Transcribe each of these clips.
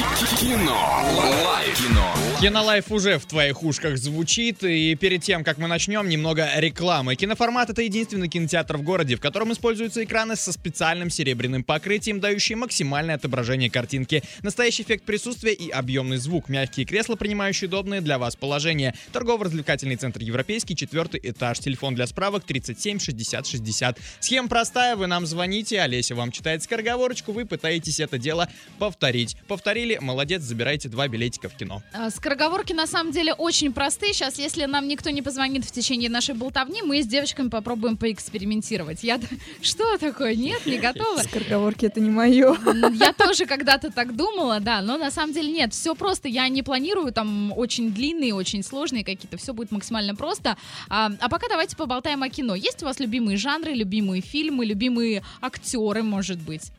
Yeah. Кино. Лайф. Кино. Кинолайф уже в твоих ушках звучит, и перед тем, как мы начнем, немного рекламы. Киноформат — это единственный кинотеатр в городе, в котором используются экраны со специальным серебряным покрытием, дающие максимальное отображение картинки, настоящий эффект присутствия и объемный звук, мягкие кресла, принимающие удобные для вас положения, торгово-развлекательный центр «Европейский», четвертый этаж, телефон для справок 37 60 60. Схема простая, вы нам звоните, Олеся вам читает скороговорочку, вы пытаетесь это дело повторить. Повторили, молодец, забирайте два билетика в кино. А, Скороговорки на самом деле очень простые. Сейчас, если нам никто не позвонит в течение нашей болтовни, мы с девочками попробуем поэкспериментировать. Я... Что такое? Нет, не готова? Скороговорки это не мое. М, Я тоже когда-то так думала, да, но на самом деле нет, все просто, я не планирую там очень длинные, очень сложные какие-то, все будет максимально просто. А, а пока давайте поболтаем о кино. Есть у вас любимые жанры, любимые фильмы, любимые актеры, может быть?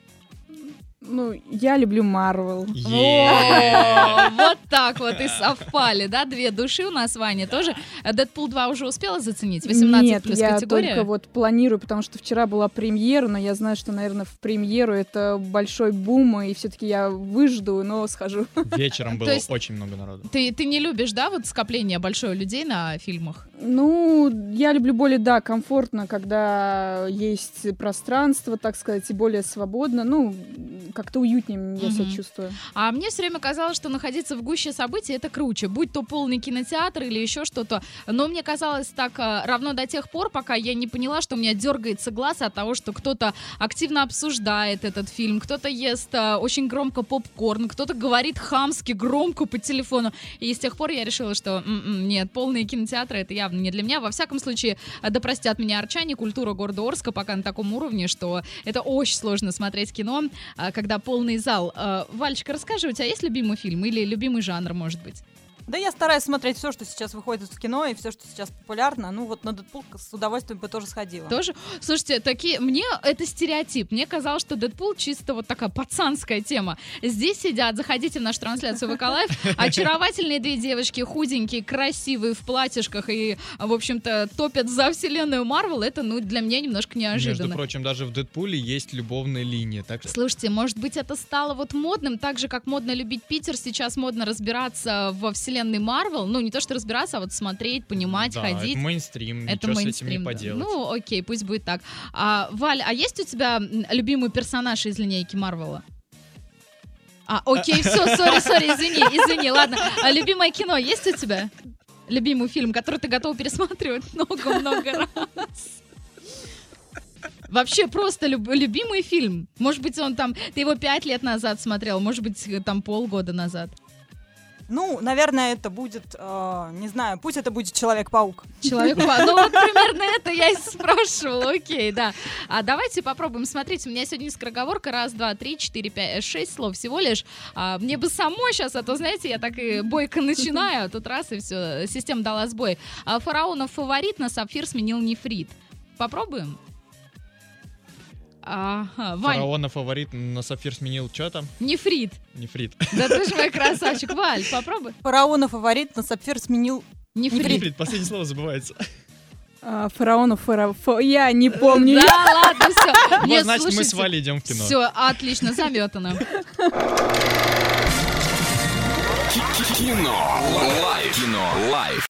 Ну, я люблю Марвел. Вот так вот и совпали, да, две души у нас, Ваня, тоже. Дэдпул 2 уже успела заценить? 18 Нет, плюс я категория? только вот планирую, потому что вчера была премьера, но я знаю, что, наверное, в премьеру это большой бум, и все-таки я выжду, но схожу. Вечером было очень много народу. Ты, ты не любишь, да, вот скопление большое людей на фильмах? Ну, я люблю более, да, комфортно, когда есть пространство, так сказать, и более свободно. Ну, как-то уютнее я себя чувствую. А мне все время казалось, что находиться в гуще событий это круче, будь то полный кинотеатр или еще что-то. Но мне казалось так а, равно до тех пор, пока я не поняла, что у меня дергается глаз от того, что кто-то активно обсуждает этот фильм, кто-то ест а, очень громко попкорн, кто-то говорит хамски громко по телефону. И с тех пор я решила, что м-м, нет, полные кинотеатры это явно не для меня. Во всяком случае, а, да простят меня арчане, культура города Орска пока на таком уровне, что это очень сложно смотреть кино, а, когда полный зал. А, Вальчика, расскажи, у тебя есть любимый фильм или любимый жанр, может быть? Да я стараюсь смотреть все, что сейчас выходит в кино и все, что сейчас популярно. Ну вот на Дэдпул с удовольствием бы тоже сходила. Тоже? Слушайте, такие, мне это стереотип. Мне казалось, что Дэдпул чисто вот такая пацанская тема. Здесь сидят, заходите в нашу трансляцию ВК Live, очаровательные две девочки, худенькие, красивые, в платьишках и, в общем-то, топят за вселенную Марвел. Это, ну, для меня немножко Между неожиданно. прочим, даже в Дэдпуле есть любовная линия, так что... Слушайте, может быть, это стало вот модным, так же, как модно любить Питер, сейчас модно разбираться во вселенной Марвел. Ну, не то, что разбираться, а вот смотреть, понимать, Да, ходить. это мейнстрим, Это ничего с этим мейнстрим. не поделать. Ну, окей, пусть будет так. А, Валь, а есть у тебя любимый персонаж из линейки Марвела? А, окей, все, сори, сори, извини, извини, ладно. А любимое кино есть у тебя? Любимый фильм, который ты готов пересматривать много-много раз? Вообще просто люб- любимый фильм. Может быть, он там, ты его пять лет назад смотрел, может быть, там полгода назад. Ну, наверное, это будет, э, не знаю, пусть это будет Человек-паук. Человек па- Ну вот примерно это я и спрашивала. Окей, да. А давайте попробуем. Смотрите, у меня сегодня скороговорка. Раз, два, три, четыре, пять, шесть слов всего лишь. А, мне бы самой сейчас, а то, знаете, я так и бойко начинаю, а тут раз и все, система дала сбой. А, фараонов фаворит на сапфир сменил нефрит. Попробуем? Ага, Вань, Фараона фаворит на сапфир сменил что там? нефрит. Нефрит. Да ты же мой красавчик. Валь, попробуй. Фараона фаворит на сапфир сменил... Нефрит. Нефрит, последнее слово забывается. А, фараонов, фара... фа- Я не помню. Да, ладно, все. Вот, значит, мы с Валей идем в кино. Все, отлично, заметано. Кино. Лайф. Кино. Лайф.